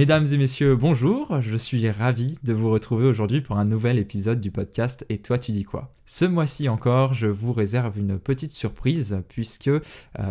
Mesdames et messieurs, bonjour, je suis ravi de vous retrouver aujourd'hui pour un nouvel épisode du podcast Et toi tu dis quoi? Ce mois-ci encore, je vous réserve une petite surprise puisque euh,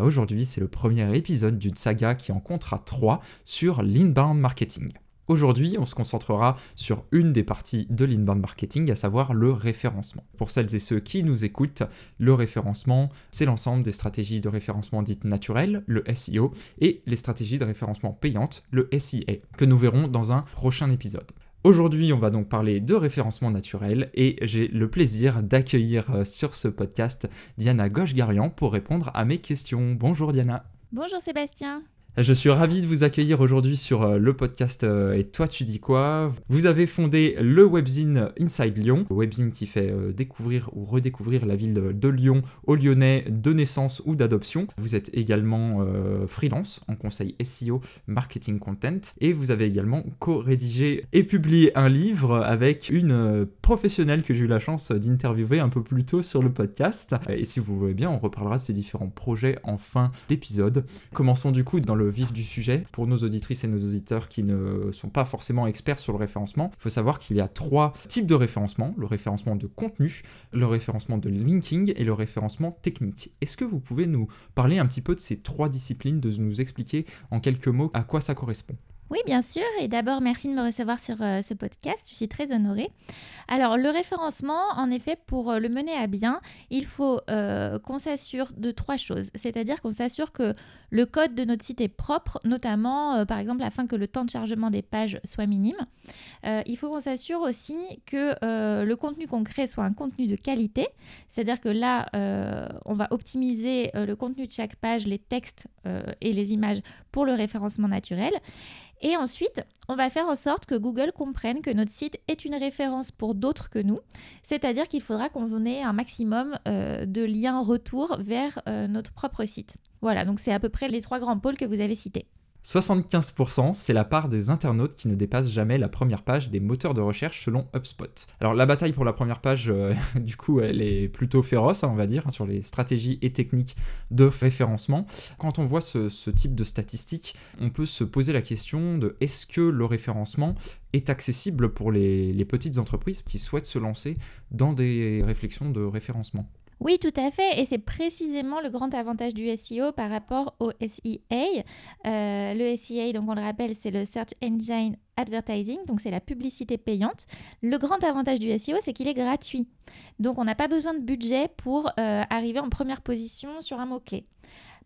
aujourd'hui c'est le premier épisode d'une saga qui en comptera trois sur l'inbound marketing. Aujourd'hui, on se concentrera sur une des parties de l'inbound marketing, à savoir le référencement. Pour celles et ceux qui nous écoutent, le référencement, c'est l'ensemble des stratégies de référencement dites naturelles, le SEO, et les stratégies de référencement payantes, le SIA, que nous verrons dans un prochain épisode. Aujourd'hui, on va donc parler de référencement naturel et j'ai le plaisir d'accueillir euh, sur ce podcast Diana Gauche-Garian pour répondre à mes questions. Bonjour Diana. Bonjour Sébastien. Je suis ravi de vous accueillir aujourd'hui sur euh, le podcast euh, Et toi tu dis quoi? Vous avez fondé le webzine Inside Lyon, webzine qui fait euh, découvrir ou redécouvrir la ville de Lyon aux Lyonnais de naissance ou d'adoption. Vous êtes également freelance en conseil SEO, marketing content. Et vous avez également co-rédigé et publié un livre avec une professionnelle que j'ai eu la chance d'interviewer un peu plus tôt sur le podcast. Et si vous voulez bien, on reparlera de ces différents projets en fin d'épisode. Commençons du coup dans le vif du sujet. Pour nos auditrices et nos auditeurs qui ne sont pas forcément experts sur le référencement, il faut savoir qu'il y a trois types de référencement. Le référencement de contenu, le référencement de linking et le référencement technique. Est-ce que vous pouvez nous parler un petit peu de ces trois disciplines, de nous expliquer en quelques mots à quoi ça correspond? Oui, bien sûr. Et d'abord, merci de me recevoir sur euh, ce podcast. Je suis très honorée. Alors, le référencement, en effet, pour euh, le mener à bien, il faut euh, qu'on s'assure de trois choses. C'est-à-dire qu'on s'assure que le code de notre site est propre, notamment, par exemple, afin que le temps de chargement des pages soit minime. il faut qu'on s'assure aussi que le contenu qu'on crée soit un contenu de qualité. C'est-à-dire que là, on va optimiser le contenu de chaque page, les textes et les images pour le référencement naturel. Et ensuite, on va faire en sorte que Google comprenne que notre site est une référence pour d'autres que nous. C'est-à-dire qu'il faudra qu'on ait un maximum euh, de liens retour vers euh, notre propre site. Voilà, donc c'est à peu près les trois grands pôles que vous avez cités. 75%, c'est la part des internautes qui ne dépassent jamais la première page des moteurs de recherche selon HubSpot. Alors la bataille pour la première page, euh, du coup, elle est plutôt féroce, hein, on va dire, hein, sur les stratégies et techniques de référencement. Quand on voit ce, type de statistiques, on peut se poser la question de est-ce que le référencement est accessible pour les petites entreprises qui souhaitent se lancer dans des réflexions de référencement? Oui, tout à fait. Et c'est précisément le grand avantage du SEO par rapport au SEA. Euh, le SEA, donc on le rappelle, c'est le Search Engine Advertising, donc c'est la publicité payante. Le grand avantage du SEO, c'est qu'il est gratuit. Donc on n'a pas besoin de budget pour euh, arriver en première position sur un mot-clé.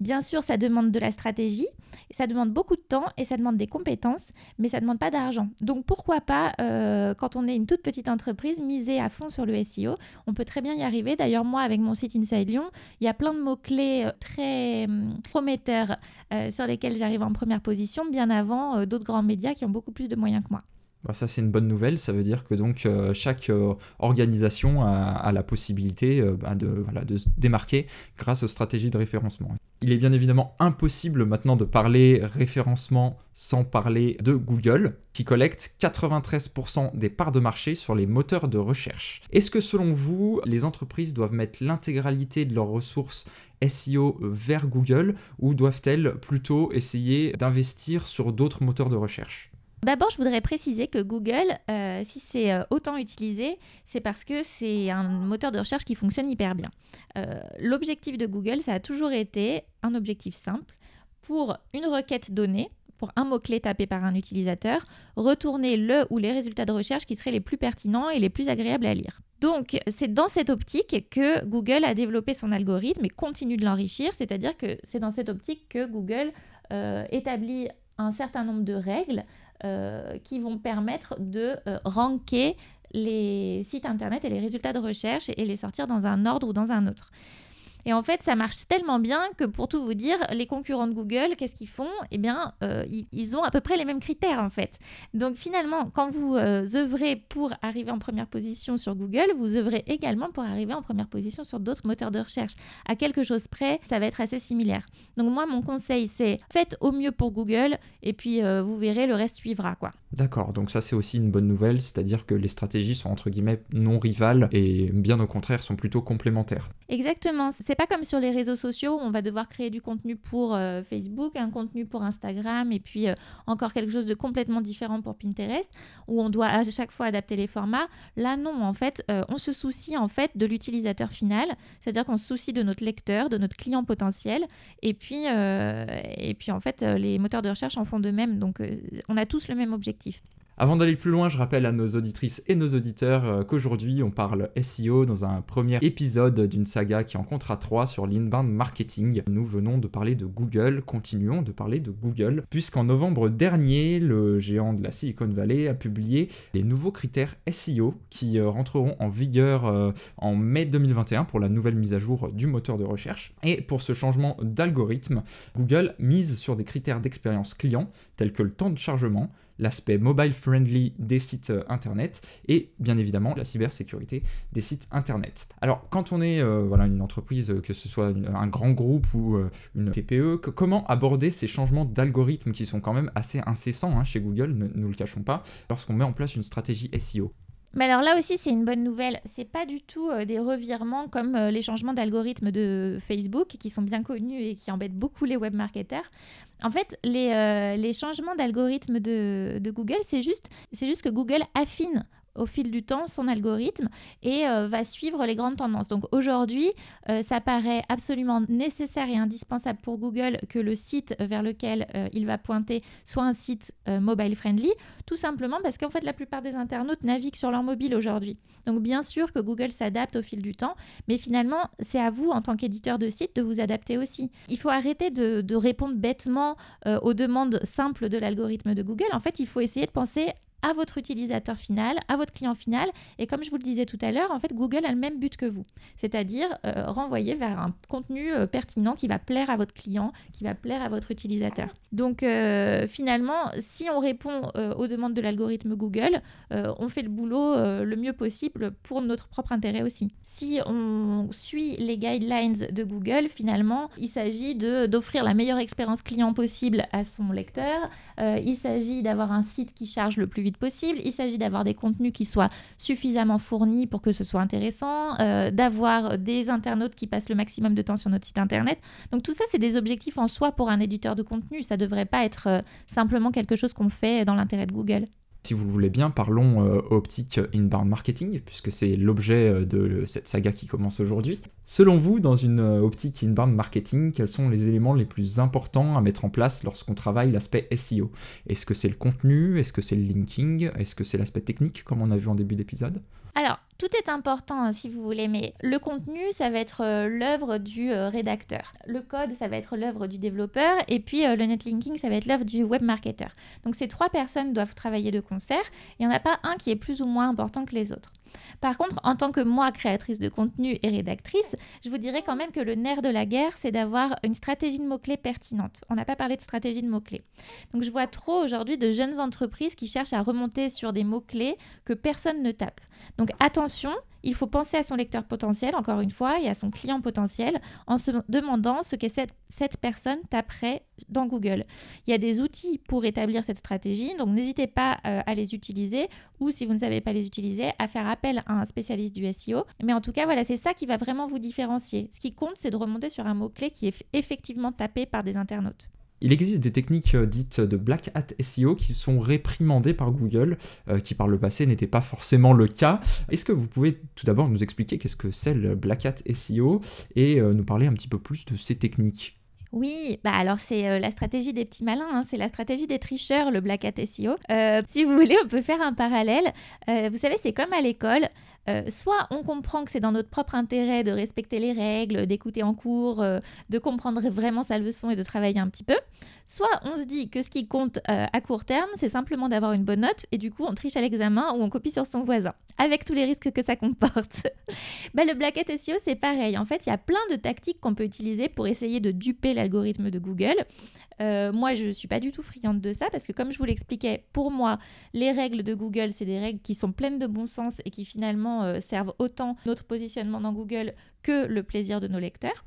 Bien sûr, ça demande de la stratégie, ça demande beaucoup de temps et ça demande des compétences, mais ça ne demande pas d'argent. Donc pourquoi pas, euh, quand on est une toute petite entreprise, miser à fond sur le SEO On peut très bien y arriver. D'ailleurs, moi, avec mon site Inside Lyon, il y a plein de mots-clés euh, très hum, prometteurs euh, sur lesquels j'arrive en première position, bien avant d'autres grands médias qui ont beaucoup plus de moyens que moi. Bah, ça c'est une bonne nouvelle, ça veut dire que donc euh, chaque euh, organisation a, la possibilité euh, bah, de, de, se démarquer grâce aux stratégies de référencement. Il est bien évidemment impossible maintenant de parler référencement sans parler de Google, qui collecte 93% des parts de marché sur les moteurs de recherche. Est-ce que selon vous, les entreprises doivent mettre l'intégralité de leurs ressources SEO vers Google ou doivent-elles plutôt essayer d'investir sur d'autres moteurs de recherche? D'abord, je voudrais préciser que Google, euh, si c'est euh, autant utilisé, c'est parce que c'est un moteur de recherche qui fonctionne hyper bien. Euh, l'objectif de Google, ça a toujours été un objectif simple. Pour une requête donnée, pour un mot-clé tapé par un utilisateur, retourner le ou les résultats de recherche qui seraient les plus pertinents et les plus agréables à lire. Donc, c'est dans cette optique que Google a développé son algorithme et continue de l'enrichir, c'est-à-dire que c'est dans cette optique que Google établit un certain nombre de règles euh, qui vont permettre de euh, ranker les sites internet et les résultats de recherche et les sortir dans un ordre ou dans un autre. Et en fait, ça marche tellement bien que pour tout vous dire, les concurrents de Google, qu'est-ce qu'ils font? Eh bien, euh, ils, ont à peu près les mêmes critères en fait. Donc finalement, quand vous euh, œuvrez pour arriver en première position sur Google, vous œuvrez également pour arriver en première position sur d'autres moteurs de recherche. À quelque chose près, ça va être assez similaire. Donc moi, mon conseil, c'est faites au mieux pour Google et puis euh, vous verrez, le reste suivra quoi. D'accord, donc ça c'est aussi une bonne nouvelle, c'est-à-dire que les stratégies sont entre guillemets non rivales et bien au contraire sont plutôt complémentaires. Exactement, c'est c'est pas comme sur les réseaux sociaux où on va devoir créer du contenu pour euh, Facebook, un contenu pour Instagram et puis euh, encore quelque chose de complètement différent pour Pinterest où on doit à chaque fois adapter les formats. Là non, en fait, euh, on se soucie en fait de l'utilisateur final, c'est-à-dire qu'on se soucie de notre lecteur, de notre client potentiel et puis et puis en fait les moteurs de recherche en font de même. Donc on a tous le même objectif. Avant d'aller plus loin, je rappelle à nos auditrices et nos auditeurs euh, qu'aujourd'hui on parle SEO dans un premier épisode d'une saga qui en comptera trois sur l'inbound marketing. Nous venons de parler de Google, continuons de parler de Google, puisqu'en novembre dernier, le géant de la Silicon Valley a publié les nouveaux critères SEO qui euh, rentreront en vigueur euh, en mai 2021 pour la nouvelle mise à jour du moteur de recherche. Et pour ce changement d'algorithme, Google mise sur des critères d'expérience client tels que le temps de chargement, l'aspect mobile friendly des sites euh, internet et bien évidemment la cybersécurité des sites internet. Alors quand on est euh, voilà, une entreprise, euh, que ce soit un grand groupe ou une TPE, comment aborder ces changements d'algorithmes qui sont quand même assez incessants hein, chez Google, ne nous le cachons pas, lorsqu'on met en place une stratégie SEO mais alors là aussi, c'est une bonne nouvelle. C'est pas du tout des revirements comme les changements d'algorithme de Facebook qui sont bien connus et qui embêtent beaucoup les web marketeurs. En fait, les, euh, les changements d'algorithme de, de, Google, c'est juste, juste que Google affine au fil du temps son algorithme et euh, va suivre les grandes tendances. Donc aujourd'hui, euh, ça paraît absolument nécessaire et indispensable pour Google que le site vers lequel euh, il va pointer soit un site mobile friendly, tout simplement parce qu'en fait la plupart des internautes naviguent sur leur mobile aujourd'hui. Donc bien sûr que Google s'adapte au fil du temps, mais finalement c'est à vous en tant qu'éditeur de site de vous adapter aussi. Il faut arrêter de, de répondre bêtement aux demandes simples de l'algorithme de Google. En fait, il faut essayer de penser à votre utilisateur final, à votre client final. Et comme je vous le disais tout à l'heure, en fait, Google a le même but que vous, c'est-à-dire euh, renvoyer vers un contenu euh, pertinent qui va plaire à votre client, qui va plaire à votre utilisateur. Donc euh, finalement, si on répond aux demandes de l'algorithme Google, on fait le boulot le mieux possible pour notre propre intérêt aussi. Si on suit les guidelines de Google, finalement, il s'agit d'offrir la meilleure expérience client possible à son lecteur. il s'agit d'avoir un site qui charge le plus vite possible. Il s'agit d'avoir des contenus qui soient suffisamment fournis pour que ce soit intéressant, euh, d'avoir des internautes qui passent le maximum de temps sur notre site internet. Donc tout ça, c'est des objectifs en soi pour un éditeur de contenu. Ça ne devrait pas être euh, simplement quelque chose qu'on fait dans l'intérêt de Google. Si vous le voulez bien, parlons euh, optique inbound marketing, puisque c'est l'objet euh, de cette saga qui commence aujourd'hui. Selon vous, dans une euh, optique inbound marketing, quels sont les éléments les plus importants à mettre en place lorsqu'on travaille l'aspect SEO Est-ce que c'est le contenu? Est-ce que c'est le linking? Est-ce que c'est l'aspect technique, comme on a vu en début d'épisode? Tout est important hein, si vous voulez, mais le contenu, ça va être euh, l'œuvre du euh, rédacteur. Le code, ça va être l'œuvre du développeur. Et puis euh, le netlinking, ça va être l'œuvre du web marketer. Donc ces trois personnes doivent travailler de concert. Il n'y en a pas un qui est plus ou moins important que les autres. Par contre, en tant que moi, créatrice de contenu et rédactrice, je vous dirais quand même que le nerf de la guerre, c'est d'avoir une stratégie de mots-clés pertinente. On n'a pas parlé de stratégie de mots-clés. Donc je vois trop aujourd'hui de jeunes entreprises qui cherchent à remonter sur des mots-clés que personne ne tape. Donc attention, il faut penser à son lecteur potentiel, encore une fois, et à son client potentiel en se demandant ce que cette, personne taperait dans Google. Il y a des outils pour établir cette stratégie, donc n'hésitez pas euh, à les utiliser ou si vous ne savez pas les utiliser, à faire appel à un spécialiste du SEO. Mais en tout cas, voilà, c'est ça qui va vraiment vous différencier. Ce qui compte, c'est de remonter sur un mot-clé qui est effectivement tapé par des internautes. Il existe des techniques euh, dites de black hat SEO qui sont réprimandées par Google, euh, qui par le passé n'était pas forcément le cas. Est-ce que vous pouvez tout d'abord nous expliquer qu'est-ce que c'est le black hat SEO et euh, nous parler un petit peu plus de ces techniques? Oui, bah alors c'est la stratégie des petits malins, hein. c'est la stratégie des tricheurs, le Black Hat SEO. si vous voulez, on peut faire un parallèle. vous savez, c'est comme à l'école. Euh, soit on comprend que c'est dans notre propre intérêt de respecter les règles, d'écouter en cours, euh, de comprendre vraiment sa leçon et de travailler un petit peu, soit on se dit que ce qui compte euh, à court terme, c'est simplement d'avoir une bonne note et du coup on triche à l'examen ou on copie sur son voisin, avec tous les risques que ça comporte. bah, le Black Hat SEO, c'est pareil. En fait, il y a plein de tactiques qu'on peut utiliser pour essayer de duper l'algorithme de Google. Moi, je ne suis pas du tout friande de ça parce que, comme je vous l'expliquais, pour moi, les règles de Google, c'est des règles qui sont pleines de bon sens et qui finalement euh, servent autant notre positionnement dans Google que le plaisir de nos lecteurs.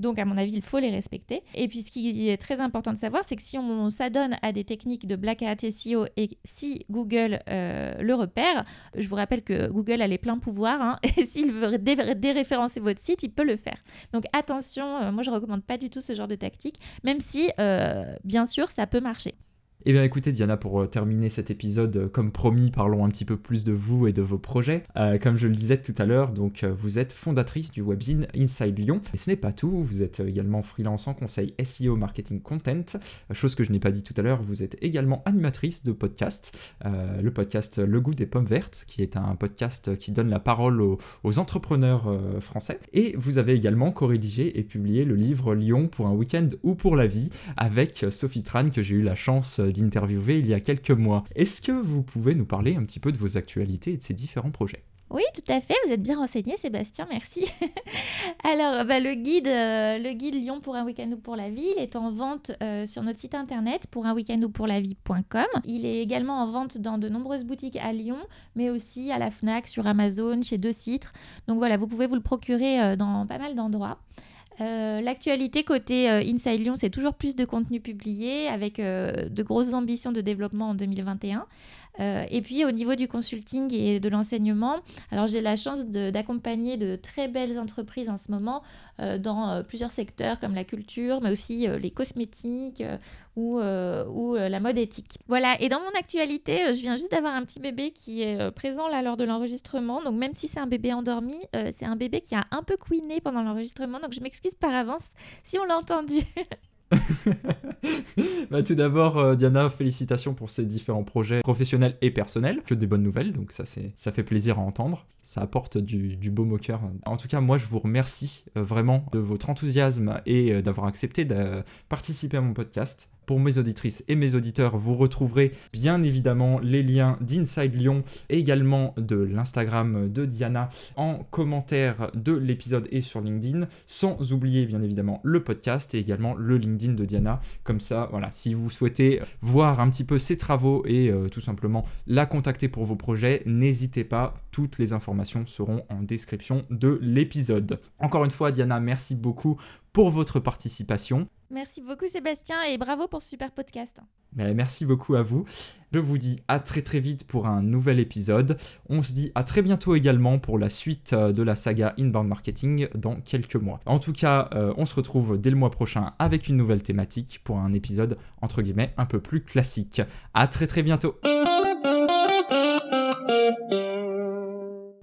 Donc, à mon avis, il faut les respecter. Et puis, ce qui est très important de savoir, c'est que si on s'adonne à des techniques de Black Hat SEO et si Google euh, le repère, je vous rappelle que Google a les pleins pouvoirs. Hein, et s'il veut déréférencer votre site, il peut le faire. Donc, attention, euh, moi, je ne recommande pas du tout ce genre de tactique, même si, bien sûr, ça peut marcher. Eh bien écoutez Diana, pour euh, terminer cet épisode, euh, comme promis, parlons un petit peu plus de vous et de vos projets. Euh, comme je le disais tout à l'heure, donc vous êtes fondatrice du webzine Inside Lyon. Et ce n'est pas tout, vous êtes également freelance en conseil SEO Marketing Content, chose que je n'ai pas dit tout à l'heure, vous êtes également animatrice de podcast, le podcast Le goût des pommes vertes, qui est un podcast qui donne la parole aux, entrepreneurs français. Et vous avez également co-rédigé et publié le livre Lyon pour un week-end ou pour la vie avec Sophie Tran que j'ai eu la chance d'interviewer il y a quelques mois. Est-ce que vous pouvez nous parler un petit peu de vos actualités et de ces différents projets? Oui, tout à fait. Vous êtes bien renseigné, Sébastien. Merci. Alors, bah, le guide, euh, le guide Lyon pour un week-end ou pour la vie, est en vente euh, sur notre site internet pour un week-end ou pour la vie.com. Il est également en vente dans de nombreuses boutiques à Lyon, mais aussi à la Fnac, sur Amazon, chez Deux Citres. Donc voilà, vous pouvez vous le procurer euh, dans pas mal d'endroits. Euh, l'actualité côté euh, Inside Lyon, c'est toujours plus de contenu publié avec euh, de grosses ambitions de développement en 2021. et puis au niveau du consulting et de l'enseignement, alors j'ai la chance d'accompagner de, très belles entreprises en ce moment dans plusieurs secteurs comme la culture, mais aussi les cosmétiques ou, ou la mode éthique. Voilà, et dans mon actualité, je viens juste d'avoir un petit bébé qui est présent là lors de l'enregistrement. Donc même si c'est un bébé endormi, c'est un bébé qui a un peu couiné pendant l'enregistrement. Donc je m'excuse par avance si on l'a entendu. bah, tout d'abord, euh, Diana, félicitations pour ces différents projets professionnels et personnels. Que des bonnes nouvelles, donc ça, ça fait plaisir à entendre. Ça apporte du, beau moqueur. En tout cas, moi, je vous remercie euh, vraiment de votre enthousiasme et euh, d'avoir accepté de participer à mon podcast. Pour mes auditrices et mes auditeurs, vous retrouverez bien évidemment les liens d'Inside Lyon également de l'Instagram de Diana en commentaire de l'épisode et sur LinkedIn, sans oublier bien évidemment le podcast et également le LinkedIn de Diana. Comme ça, voilà, si vous souhaitez voir un petit peu ses travaux et euh, tout simplement la contacter pour vos projets, n'hésitez pas, toutes les informations seront en description de l'épisode. Encore une fois, Diana, merci beaucoup pour votre participation. Merci beaucoup Sébastien et bravo pour ce super podcast. merci beaucoup à vous. Je vous dis à très très vite pour un nouvel épisode. On se dit à très bientôt également pour la suite euh, de la saga Inbound Marketing dans quelques mois. En tout cas, euh, on se retrouve dès le mois prochain avec une nouvelle thématique pour un épisode entre guillemets un peu plus classique. À très très bientôt.